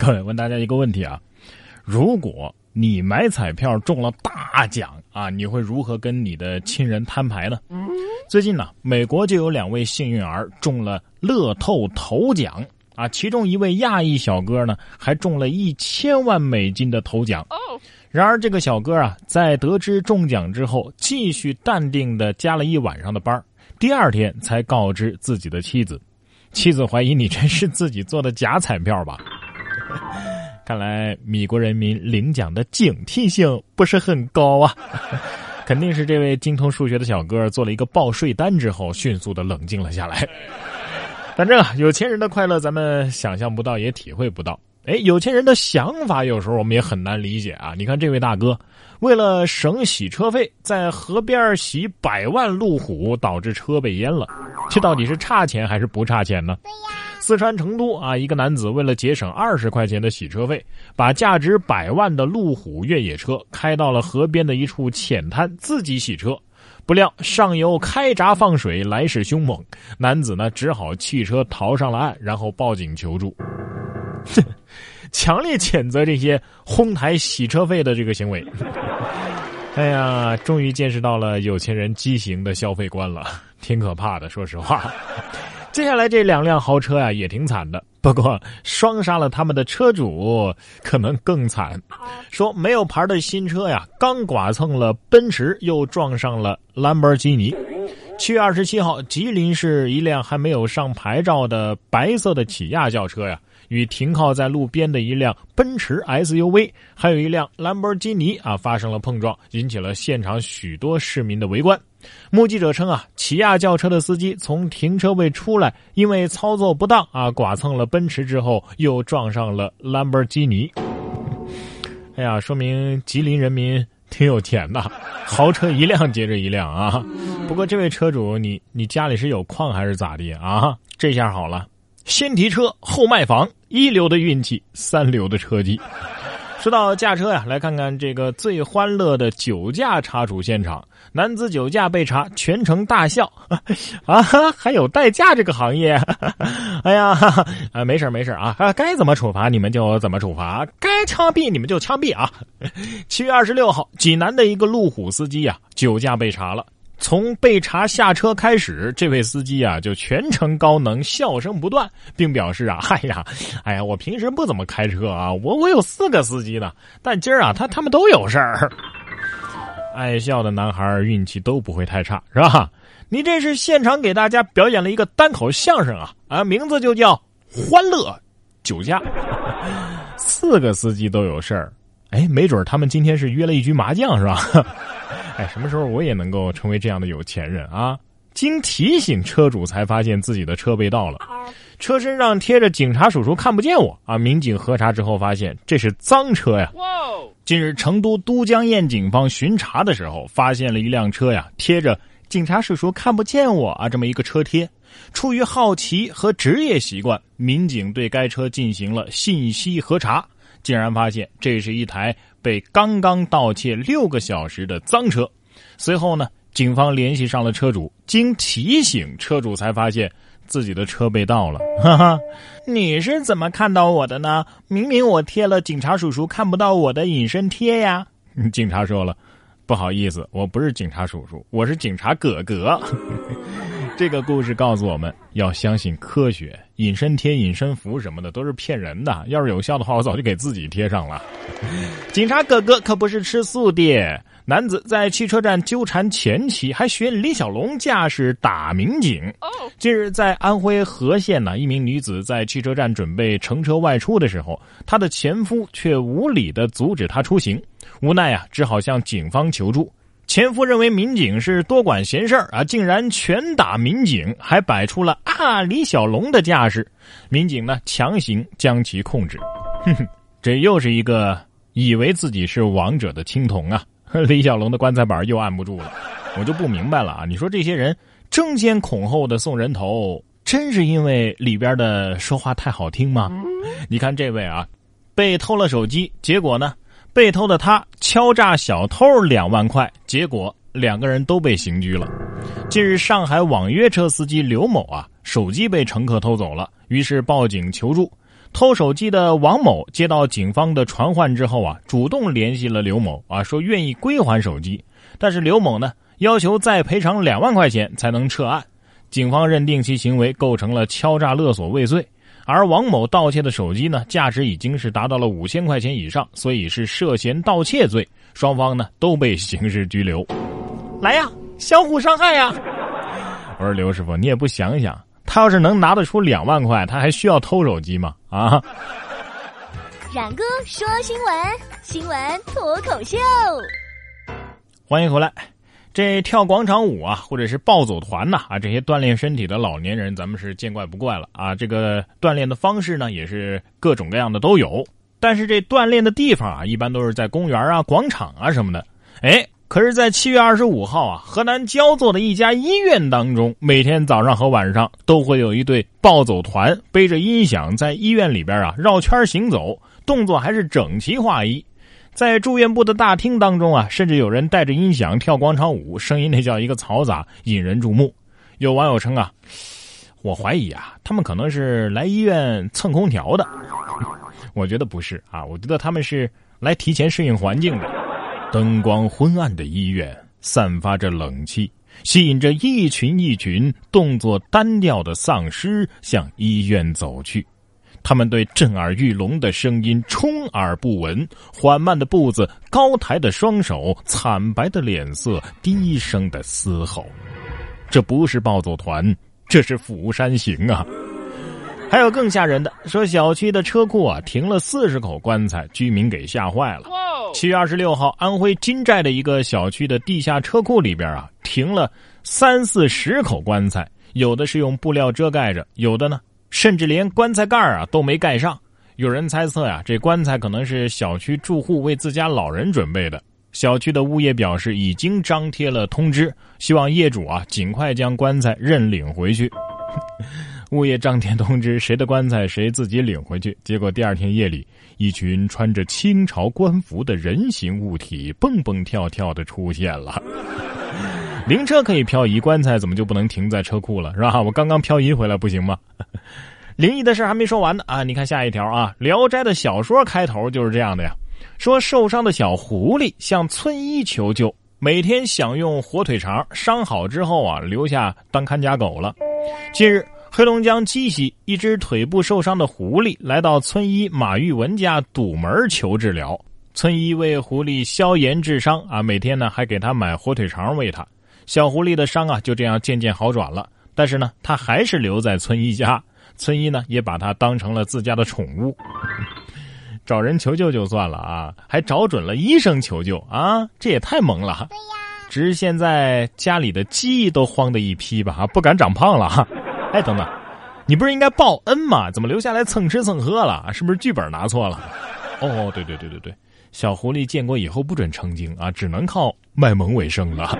各位问大家一个问题啊，如果你买彩票中了大奖啊，你会如何跟你的亲人摊牌呢？最近呢，美国就有两位幸运儿中了乐透头奖啊，其中一位亚裔小哥呢，还中了一千万美金的头奖。然而，这个小哥啊，在得知中奖之后，继续淡定的加了一晚上的班第二天才告知自己的妻子。妻子怀疑你这是自己做的假彩票吧？看来米国人民领奖的警惕性不是很高啊！肯定是这位精通数学的小哥做了一个报税单之后，迅速的冷静了下来。反正啊有钱人的快乐，咱们想象不到，也体会不到。哎，有钱人的想法有时候我们也很难理解啊！你看这位大哥，为了省洗车费，在河边洗百万路虎，导致车被淹了。这到底是差钱还是不差钱呢？对呀四川成都啊，一个男子为了节省二十块钱的洗车费，把价值百万的路虎越野车开到了河边的一处浅滩，自己洗车。不料上游开闸放水，来势凶猛，男子呢只好弃车逃上了岸，然后报警求助。强烈谴责这些哄抬洗车费的这个行为。哎呀，终于见识到了有钱人畸形的消费观了，挺可怕的。说实话，接下来这两辆豪车呀也挺惨的，不过双杀了他们的车主可能更惨。说没有牌的新车呀，刚剐蹭了奔驰，又撞上了兰博基尼。七月二十七号，吉林市一辆还没有上牌照的白色的起亚轿车呀。与停靠在路边的一辆奔驰 SUV，还有一辆兰博基尼啊发生了碰撞，引起了现场许多市民的围观。目击者称啊，起亚轿车的司机从停车位出来，因为操作不当啊，剐蹭了奔驰之后，又撞上了兰博基尼。哎呀，说明吉林人民挺有钱的，豪车一辆接着一辆啊。不过这位车主，你你家里是有矿还是咋地啊？这下好了。先提车后卖房，一流的运气，三流的车技。说到驾车呀，来看看这个最欢乐的酒驾查处现场。男子酒驾被查，全程大笑。啊哈，还有代驾这个行业？哎呀，啊，没事没事啊，该怎么处罚你们就怎么处罚，该枪毙你们就枪毙啊。七月二十六号，济南的一个路虎司机呀，酒驾被查了。从被查下车开始，这位司机啊就全程高能，笑声不断，并表示啊，哎呀，哎呀，我平时不怎么开车啊，我我有四个司机呢，但今儿啊，他他们都有事儿。爱笑的男孩运气都不会太差，是吧？你这是现场给大家表演了一个单口相声啊啊，名字就叫欢乐酒驾。四个司机都有事儿，哎，没准他们今天是约了一局麻将，是吧？哎，什么时候我也能够成为这样的有钱人啊？经提醒车主才发现自己的车被盗了，车身上贴着“警察叔叔看不见我”啊！民警核查之后发现这是赃车呀。近日，成都都江堰警方巡查的时候，发现了一辆车呀，贴着“警察叔叔看不见我”啊这么一个车贴。出于好奇和职业习惯，民警对该车进行了信息核查，竟然发现这是一台。被刚刚盗窃六个小时的赃车，随后呢，警方联系上了车主，经提醒，车主才发现自己的车被盗了。哈哈，你是怎么看到我的呢？明明我贴了警察叔叔看不到我的隐身贴呀！警察说了，不好意思，我不是警察叔叔，我是警察哥哥。这个故事告诉我们要相信科学，隐身贴、隐身符什么的都是骗人的。要是有效的话，我早就给自己贴上了。警察哥哥可不是吃素的。男子在汽车站纠缠前妻，还学李小龙驾驶打民警。近日，在安徽和县呢，一名女子在汽车站准备乘车外出的时候，她的前夫却无理的阻止她出行，无奈啊，只好向警方求助。前夫认为民警是多管闲事儿啊，竟然拳打民警，还摆出了啊李小龙的架势。民警呢强行将其控制。哼哼，这又是一个以为自己是王者的青铜啊！李小龙的棺材板又按不住了。我就不明白了啊！你说这些人争先恐后的送人头，真是因为里边的说话太好听吗？你看这位啊，被偷了手机，结果呢？被偷的他敲诈小偷两万块，结果两个人都被刑拘了。近日，上海网约车司机刘某啊，手机被乘客偷走了，于是报警求助。偷手机的王某接到警方的传唤之后啊，主动联系了刘某啊，说愿意归还手机，但是刘某呢要求再赔偿两万块钱才能撤案。警方认定其行为构成了敲诈勒索未遂，而王某盗窃的手机呢价值已经是达到了五千块钱以上，所以是涉嫌盗窃罪，双方呢都被刑事拘留。来呀，相互伤害呀！我说刘师傅，你也不想想。他要是能拿得出两万块，他还需要偷手机吗？啊！冉哥说新闻，新闻脱口秀。欢迎回来。这跳广场舞啊，或者是暴走团呐，啊，这些锻炼身体的老年人，咱们是见怪不怪了啊。这个锻炼的方式呢，也是各种各样的都有。但是这锻炼的地方啊，一般都是在公园啊、广场啊什么的。哎。可是，在七月二十五号啊，河南焦作的一家医院当中，每天早上和晚上都会有一对暴走团背着音响在医院里边啊绕圈行走，动作还是整齐划一。在住院部的大厅当中啊，甚至有人带着音响跳广场舞，声音那叫一个嘈杂，引人注目。有网友称啊，我怀疑啊，他们可能是来医院蹭空调的。我觉得不是啊，我觉得他们是来提前适应环境的。灯光昏暗的医院散发着冷气，吸引着一群一群动作单调的丧尸向医院走去。他们对震耳欲聋的声音充耳不闻，缓慢的步子，高抬的双手，惨白的脸色，低声的嘶吼。这不是暴走团，这是釜山行啊！还有更吓人的，说小区的车库啊停了四十口棺材，居民给吓坏了。七月二十六号，安徽金寨的一个小区的地下车库里边啊，停了三四十口棺材，有的是用布料遮盖着，有的呢，甚至连棺材盖啊都没盖上。有人猜测呀，这棺材可能是小区住户为自家老人准备的。小区的物业表示，已经张贴了通知，希望业主啊尽快将棺材认领回去。物业张贴通知，谁的棺材谁自己领回去。结果第二天夜里，一群穿着清朝官服的人形物体蹦蹦跳跳的出现了。灵车可以漂移，棺材怎么就不能停在车库了？是吧？我刚刚漂移回来，不行吗？灵异的事还没说完呢啊！你看下一条啊，《聊斋》的小说开头就是这样的呀，说受伤的小狐狸向村医求救，每天享用火腿肠，伤好之后啊，留下当看家狗了。近日。黑龙江鸡西一只腿部受伤的狐狸来到村医马玉文家堵门求治疗，村医为狐狸消炎治伤啊，每天呢还给他买火腿肠喂它。小狐狸的伤啊就这样渐渐好转了，但是呢他还是留在村医家，村医呢也把它当成了自家的宠物。找人求救就算了啊，还找准了医生求救啊，这也太萌了。对呀，只是现在家里的鸡都慌的一批吧，不敢长胖了哈。哎，等等，你不是应该报恩吗？怎么留下来蹭吃蹭喝了？是不是剧本拿错了？哦，对对对对对，小狐狸建国以后不准成精啊，只能靠卖萌为生了。